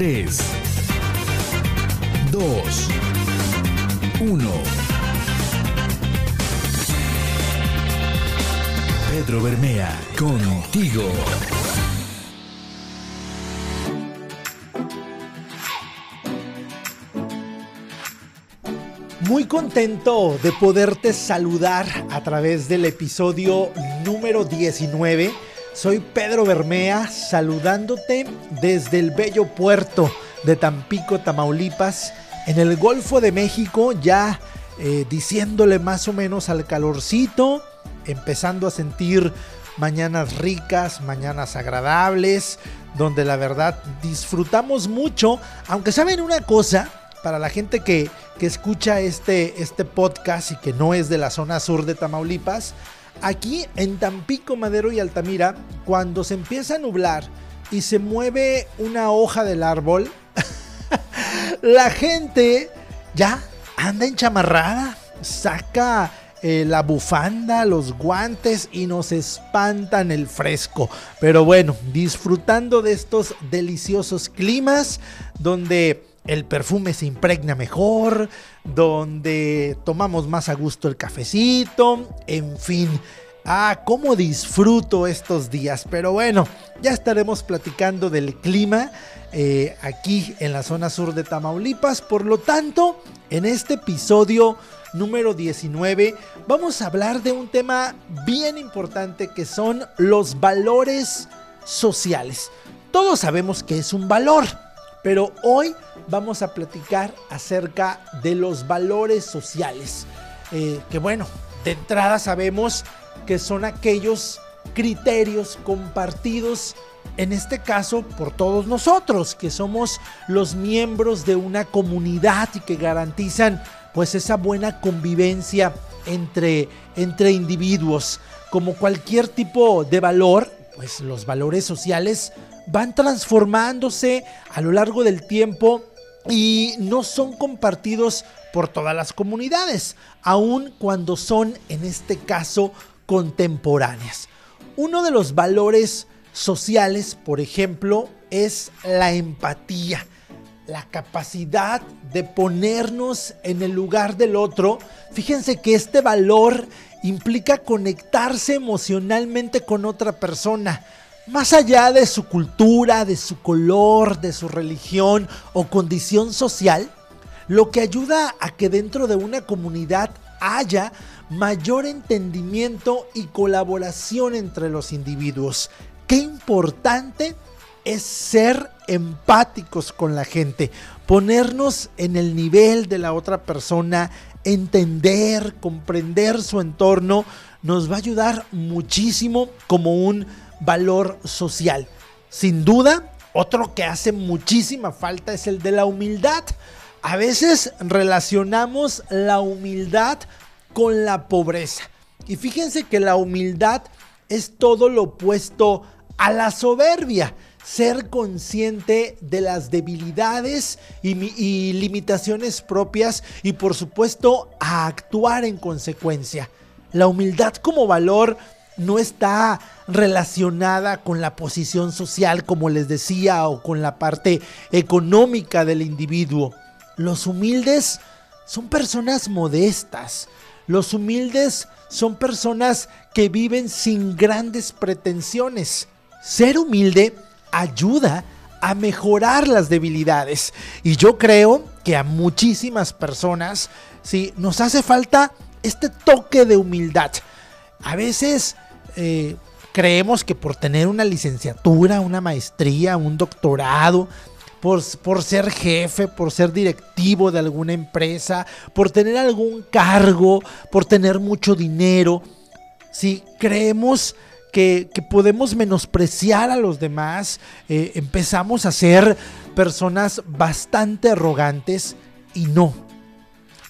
3, 2, 1. Pedro Bermea, contigo. Muy contento de poderte saludar a través del episodio número 19. Soy Pedro Bermea saludándote desde el bello puerto de Tampico, Tamaulipas, en el Golfo de México, ya eh, diciéndole más o menos al calorcito, empezando a sentir mañanas ricas, mañanas agradables, donde la verdad disfrutamos mucho, aunque saben una cosa, para la gente que, escucha este, este podcast y que no es de la zona sur de Tamaulipas, aquí en Tampico, Madero y Altamira, cuando se empieza a nublar y se mueve una hoja del árbol, la gente ya anda enchamarrada, saca eh, la bufanda, los guantes y nos espantan el fresco. Pero bueno, disfrutando de estos deliciosos climas donde el perfume se impregna mejor, donde tomamos más a gusto el cafecito, en fin. Ah, cómo disfruto estos días. Pero bueno, ya estaremos platicando del clima eh, aquí en la zona sur de Tamaulipas. Por lo tanto, en este episodio número 19 vamos a hablar de un tema bien importante que son los valores sociales. Todos sabemos que es un valor, pero hoy vamos a platicar acerca de los valores sociales. Eh, que bueno, de entrada sabemos que son aquellos criterios compartidos, en este caso por todos nosotros, que somos los miembros de una comunidad y que garantizan pues esa buena convivencia entre, entre individuos. Como cualquier tipo de valor, pues los valores sociales van transformándose a lo largo del tiempo y no son compartidos por todas las comunidades, aun cuando son en este caso contemporáneas. Uno de los valores sociales, por ejemplo, es la empatía, la capacidad de ponernos en el lugar del otro. Fíjense que este valor implica conectarse emocionalmente con otra persona más allá de su cultura, de su color, de su religión o condición social, lo que ayuda a que dentro de una comunidad haya mayor entendimiento y colaboración entre los individuos. Qué importante es ser empáticos con la gente, ponernos en el nivel de la otra persona, entender, comprender su entorno, nos va a ayudar muchísimo como un valor social. Sin duda, otro que hace muchísima falta es el de la humildad. A veces relacionamos la humildad con la pobreza. Y fíjense que la humildad es todo lo opuesto a la soberbia. Ser consciente de las debilidades y, limitaciones propias y por supuesto a actuar en consecuencia. La humildad como valor no está relacionada con la posición social, como les decía, o con la parte económica del individuo. Los humildes son personas modestas. Los humildes son personas que viven sin grandes pretensiones. Ser humilde ayuda a mejorar las debilidades. Y yo creo que a muchísimas personas, sí, nos hace falta este toque de humildad. A veces eh, creemos que por tener una licenciatura, una maestría, un doctorado, por, por, ser jefe, por ser directivo de alguna empresa, por tener algún cargo, por tener mucho dinero, si creemos que, podemos menospreciar a los demás, eh, empezamos a ser personas bastante arrogantes y no.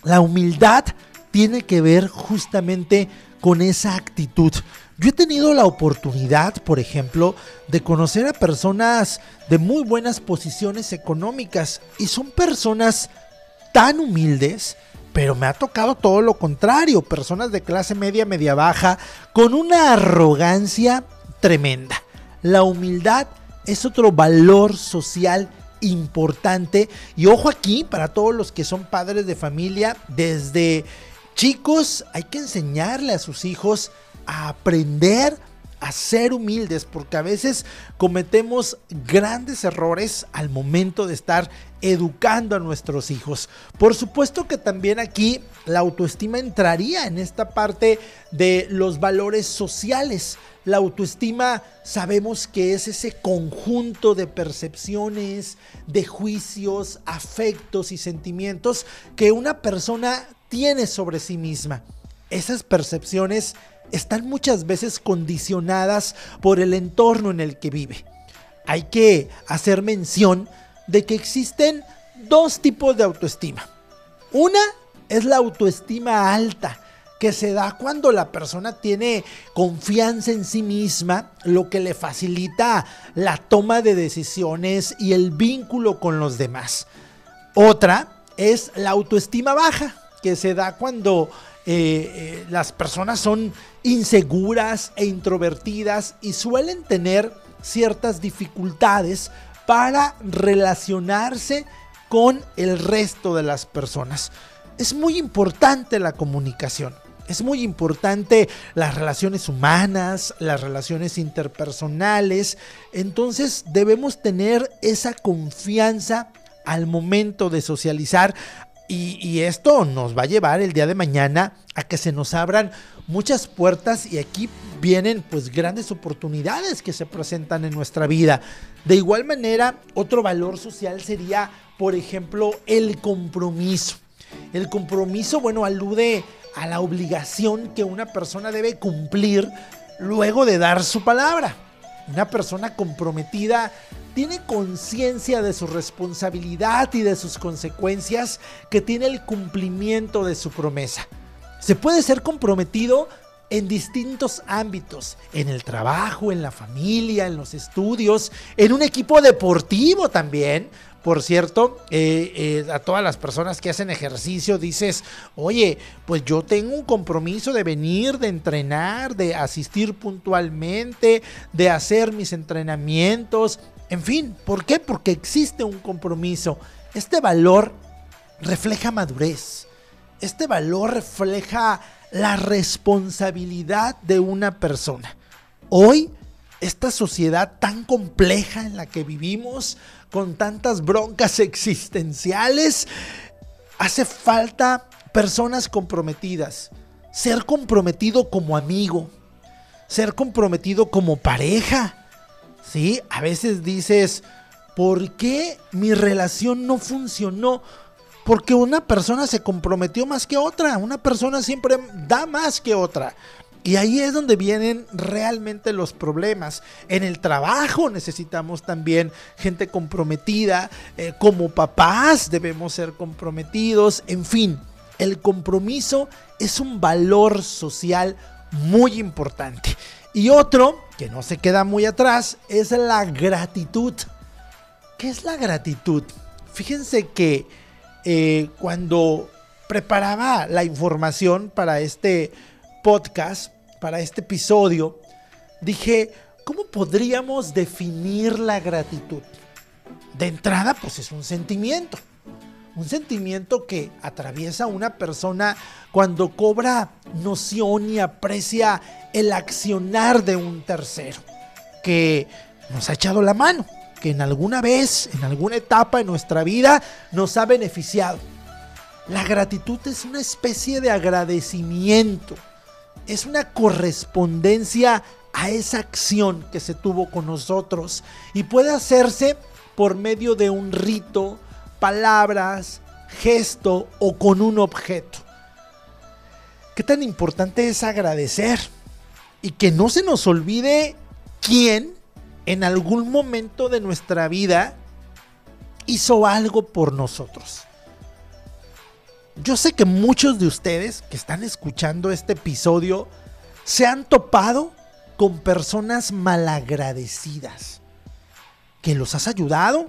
La humildad tiene que ver justamente con esa actitud. Yo he tenido la oportunidad, por ejemplo, de conocer a personas de muy buenas posiciones económicas y son personas tan humildes, pero me ha tocado todo lo contrario, personas de clase media, media baja, con una arrogancia tremenda. La humildad es otro valor social importante. Y ojo aquí, para todos los que son padres de familia, desde chicos hay que enseñarle a sus hijos a aprender a ser humildes, porque a veces cometemos grandes errores al momento de estar educando a nuestros hijos. Por supuesto que también aquí la autoestima entraría en esta parte de los valores sociales. La autoestima sabemos que es ese conjunto de percepciones, de juicios, afectos y sentimientos que una persona tiene sobre sí misma. Esas percepciones están muchas veces condicionadas por el entorno en el que vive. Hay que hacer mención de que existen dos tipos de autoestima. Una es la autoestima alta, que se da cuando la persona tiene confianza en sí misma, lo que le facilita la toma de decisiones y el vínculo con los demás. Otra es la autoestima baja, que se da cuando eh, eh, las personas son inseguras e introvertidas y suelen tener ciertas dificultades para relacionarse con el resto de las personas. Es muy importante la comunicación. Es muy importante las relaciones humanas, las relaciones interpersonales. Entonces debemos tener esa confianza al momento de socializar y, esto nos va a llevar el día de mañana a que se nos abran muchas puertas y aquí vienen pues grandes oportunidades que se presentan en nuestra vida. De igual manera, otro valor social sería, por ejemplo, el compromiso. El compromiso, bueno, alude a la obligación que una persona debe cumplir luego de dar su palabra. Una persona comprometida tiene conciencia de su responsabilidad y de sus consecuencias que tiene el cumplimiento de su promesa. Se puede ser comprometido en distintos ámbitos, en el trabajo, en la familia, en los estudios, en un equipo deportivo también. Por cierto, eh, eh, a todas las personas que hacen ejercicio dices, oye, pues yo tengo un compromiso de venir, de entrenar, de asistir puntualmente, de hacer mis entrenamientos, en fin, ¿por qué? Porque existe un compromiso. Este valor refleja madurez. Este valor refleja la responsabilidad de una persona. Hoy, esta sociedad tan compleja en la que vivimos, con tantas broncas existenciales, hace falta personas comprometidas. Ser comprometido como amigo, ser comprometido como pareja, ¿sí? A veces dices, ¿por qué mi relación no funcionó? Porque una persona se comprometió más que otra, una persona siempre da más que otra. Y ahí es donde vienen realmente los problemas. En el trabajo necesitamos también gente comprometida. Eh, como papás debemos ser comprometidos. En fin, el compromiso es un valor social muy importante. Y otro, que no se queda muy atrás, es la gratitud. ¿Qué es la gratitud? Fíjense que eh, cuando preparaba la información para este podcast, para este episodio, dije, ¿cómo podríamos definir la gratitud? De entrada, pues es un sentimiento. Un sentimiento que atraviesa una persona cuando cobra noción y aprecia el accionar de un tercero que nos ha echado la mano, que en alguna vez, en alguna etapa de nuestra vida nos ha beneficiado. La gratitud es una especie de agradecimiento, es una correspondencia a esa acción que se tuvo con nosotros y puede hacerse por medio de un rito, palabras, gesto o con un objeto. ¿Qué tan importante es agradecer? Y que no se nos olvide quién en algún momento de nuestra vida hizo algo por nosotros. Yo sé que muchos de ustedes que están escuchando este episodio se han topado con personas malagradecidas. Que los has ayudado,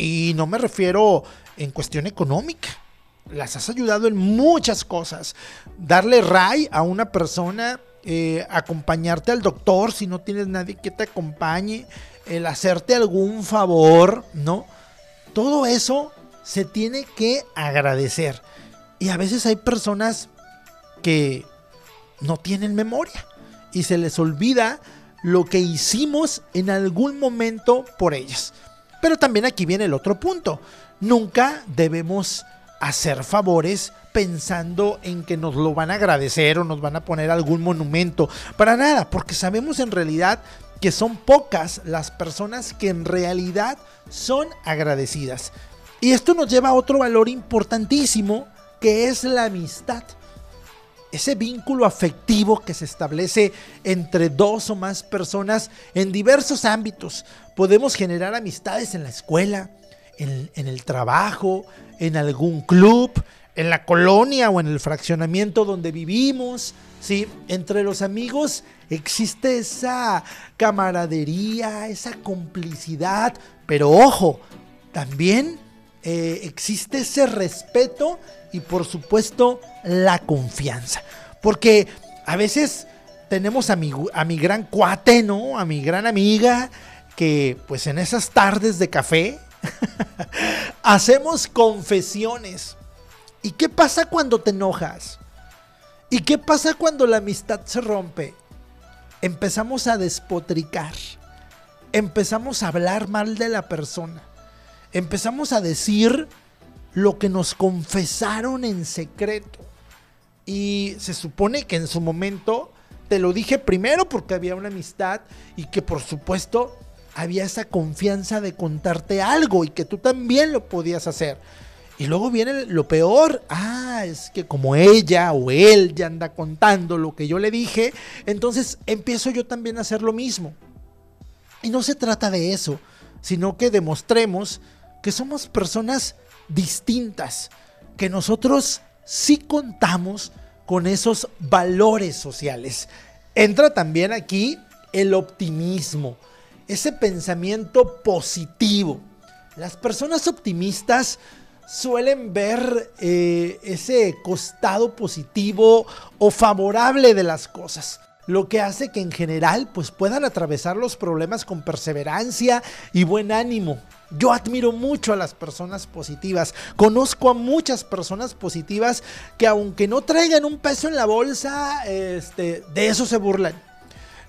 y no me refiero en cuestión económica. Las has ayudado en muchas cosas. Darle ray a una persona, eh, acompañarte al doctor si no tienes nadie que te acompañe, el hacerte algún favor, ¿no? Todo eso se tiene que agradecer. Y a veces hay personas que no tienen memoria y se les olvida lo que hicimos en algún momento por ellas. Pero también aquí viene el otro punto. Nunca debemos hacer favores pensando en que nos lo van a agradecer o nos van a poner algún monumento. Para nada, porque sabemos en realidad que son pocas las personas que en realidad son agradecidas. Y esto nos lleva a otro valor importantísimo que es la amistad. Ese vínculo afectivo que se establece entre dos o más personas en diversos ámbitos. Podemos generar amistades en la escuela, en, el trabajo, en algún club, en la colonia o en el fraccionamiento donde vivimos. ¿sí? Entre los amigos existe esa camaradería, esa complicidad, pero ojo, también eh, existe ese respeto y por supuesto la confianza. Porque a veces tenemos a mi, a mi gran cuate, ¿no? A mi gran amiga, que pues en esas tardes de café hacemos confesiones. ¿Y qué pasa cuando te enojas? ¿Y qué pasa cuando la amistad se rompe? Empezamos a despotricar. Empezamos a hablar mal de la persona empezamos a decir lo que nos confesaron en secreto. Y se supone que en su momento te lo dije primero porque había una amistad y que por supuesto había esa confianza de contarte algo y que tú también lo podías hacer. Y luego viene lo peor, ah, es que como ella o él ya anda contando lo que yo le dije, entonces empiezo yo también a hacer lo mismo. Y no se trata de eso, sino que demostremos que somos personas distintas, que nosotros sí contamos con esos valores sociales. Entra también aquí el optimismo, ese pensamiento positivo. Las personas optimistas suelen ver eh, ese costado positivo o favorable de las cosas lo que hace que en general pues puedan atravesar los problemas con perseverancia y buen ánimo. Yo admiro mucho a las personas positivas. Conozco a muchas personas positivas que aunque no traigan un peso en la bolsa, este, de eso se burlan.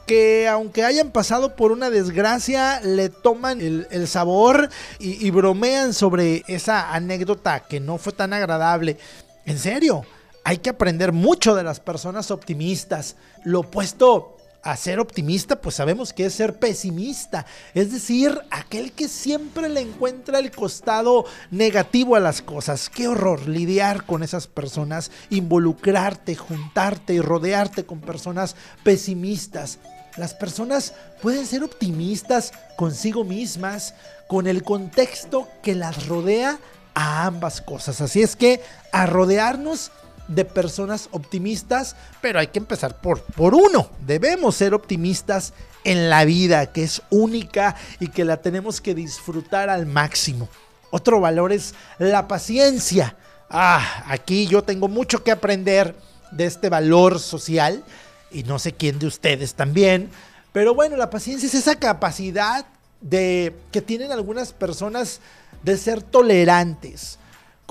Que aunque hayan pasado por una desgracia, le toman el, sabor y, y bromean sobre esa anécdota que no fue tan agradable. En serio, hay que aprender mucho de las personas optimistas. Lo opuesto a ser optimista, pues sabemos que es ser pesimista, es decir, aquel que siempre le encuentra el costado negativo a las cosas. Qué horror lidiar con esas personas, involucrarte, juntarte y rodearte con personas pesimistas. Las personas pueden ser optimistas consigo mismas, con el contexto que las rodea a ambas cosas. Así es que a rodearnos de personas optimistas, pero hay que empezar por, por uno. Debemos ser optimistas en la vida, que es única y que la tenemos que disfrutar al máximo. Otro valor es la paciencia. Ah, aquí yo tengo mucho que aprender de este valor social y no sé quién de ustedes también. Pero bueno, la paciencia es esa capacidad de que tienen algunas personas de ser tolerantes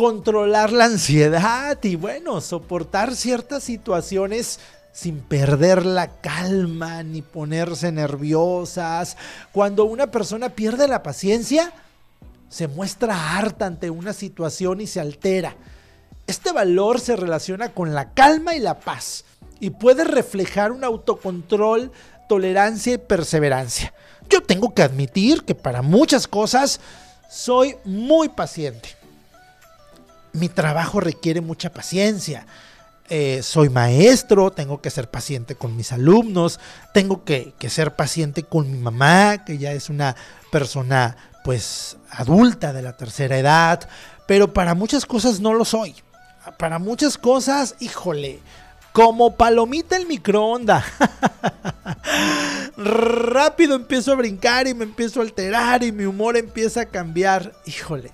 controlar la ansiedad y bueno, soportar ciertas situaciones sin perder la calma ni ponerse nerviosas. Cuando una persona pierde la paciencia, se muestra harta ante una situación y se altera. Este valor se relaciona con la calma y la paz y puede reflejar un autocontrol, tolerancia y perseverancia. Yo tengo que admitir que para muchas cosas soy muy paciente mi trabajo requiere mucha paciencia. Eh, soy maestro, tengo que ser paciente con mis alumnos, tengo que, que, ser paciente con mi mamá, que ya es una persona pues adulta de la tercera edad, pero para muchas cosas no lo soy. Para muchas cosas, híjole, como palomita el microondas. Rápido empiezo a brincar y me empiezo a alterar y mi humor empieza a cambiar. Híjole,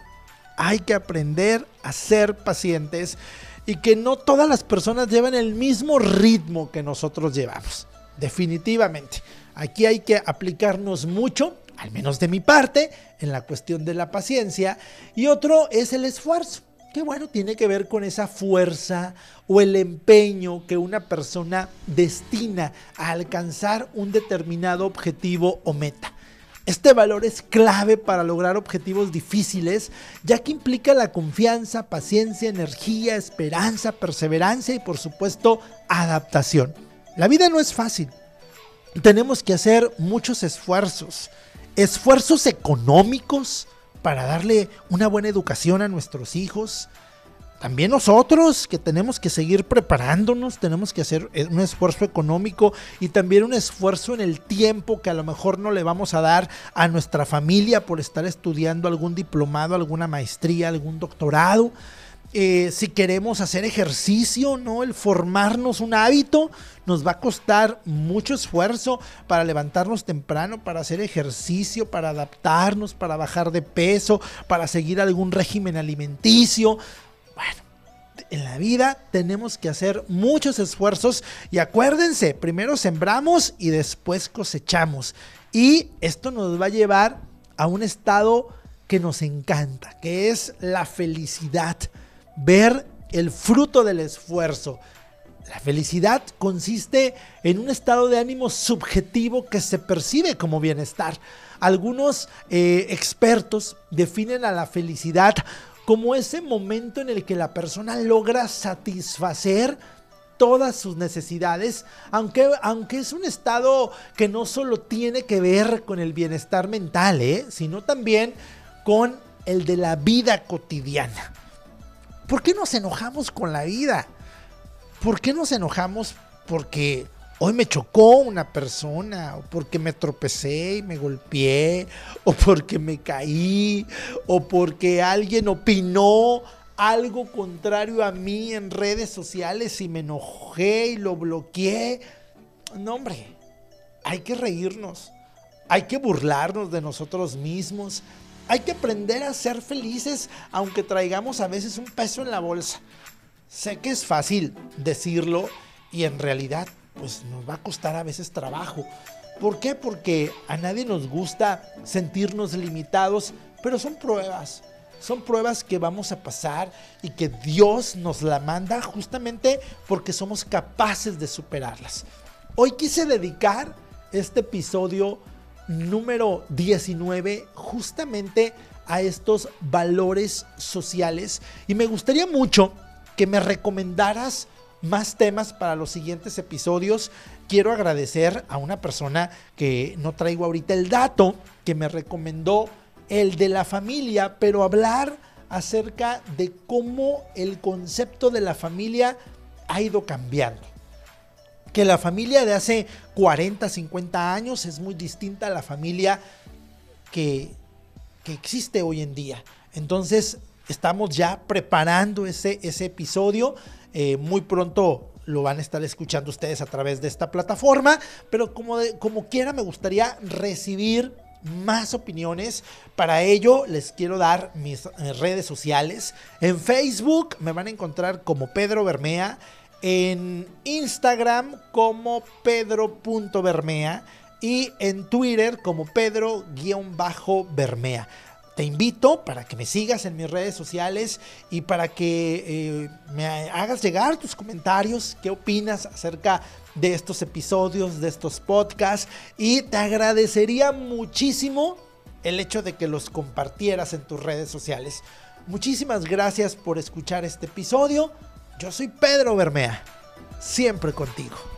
hay que aprender a ser pacientes y que no todas las personas llevan el mismo ritmo que nosotros llevamos. Definitivamente. Aquí hay que aplicarnos mucho al menos de mi parte, en la cuestión de la paciencia, y otro es el esfuerzo, que bueno, tiene que ver con esa fuerza o el empeño que una persona destina a alcanzar un determinado objetivo o meta. Este valor es clave para lograr objetivos difíciles, ya que implica la confianza, paciencia, energía, esperanza, perseverancia y por supuesto adaptación. La vida no es fácil. Tenemos que hacer muchos esfuerzos, esfuerzos económicos para darle una buena educación a nuestros hijos, también nosotros que tenemos que seguir preparándonos, tenemos que hacer eh, un esfuerzo económico y también un esfuerzo en el tiempo que a lo mejor no le vamos a dar a nuestra familia por estar estudiando algún diplomado, alguna maestría, algún doctorado. Eh, si queremos hacer ejercicio, ¿no? El formarnos un hábito nos va a costar mucho esfuerzo para levantarnos temprano, para hacer ejercicio, para adaptarnos, para bajar de peso, para seguir algún régimen alimenticio. En la vida tenemos que hacer muchos esfuerzos y acuérdense, primero sembramos y después cosechamos. Y esto nos va a llevar a un estado que nos encanta, que es la felicidad, ver el fruto del esfuerzo. La felicidad consiste en un estado de ánimo subjetivo que se percibe como bienestar. Algunos eh, expertos definen a la felicidad como ese momento en el que la persona logra satisfacer todas sus necesidades, aunque, aunque es un estado que no solo tiene que ver con el bienestar mental, ¿eh? sino también con el de la vida cotidiana. ¿Por qué nos enojamos con la vida? ¿Por qué nos enojamos porque hoy me chocó una persona, o porque me tropecé y me golpeé, o porque me caí, o porque alguien opinó algo contrario a mí en redes sociales y me enojé y lo bloqueé. No, hombre, hay que reírnos, hay que burlarnos de nosotros mismos, hay que aprender a ser felices aunque traigamos a veces un peso en la bolsa. Sé que es fácil decirlo y en realidad pues nos va a costar a veces trabajo. ¿Por qué? Porque a nadie nos gusta sentirnos limitados, pero son pruebas. Son pruebas que vamos a pasar y que Dios nos la manda justamente porque somos capaces de superarlas. Hoy quise dedicar este episodio número 19 justamente a estos valores sociales y me gustaría mucho que me recomendaras más temas para los siguientes episodios. Quiero agradecer a una persona que no traigo ahorita el dato, que me recomendó el de la familia, pero hablar acerca de cómo el concepto de la familia ha ido cambiando. Que la familia de hace 40, 50 años es muy distinta a la familia que, que existe hoy en día. Entonces, estamos ya preparando ese, ese episodio. Eh, muy pronto lo van a estar escuchando ustedes a través de esta plataforma, pero como, como quiera me gustaría recibir más opiniones. Para ello les quiero dar mis eh, redes sociales. En Facebook me van a encontrar como Pedro Bermea, en Instagram como pedro.bermea y en Twitter como Pedro-Bermea. Te invito para que me sigas en mis redes sociales y para que eh, me hagas llegar tus comentarios, qué opinas acerca de estos episodios, de estos podcasts. Y te agradecería muchísimo el hecho de que los compartieras en tus redes sociales. Muchísimas gracias por escuchar este episodio. Yo soy Pedro Bermea, siempre contigo.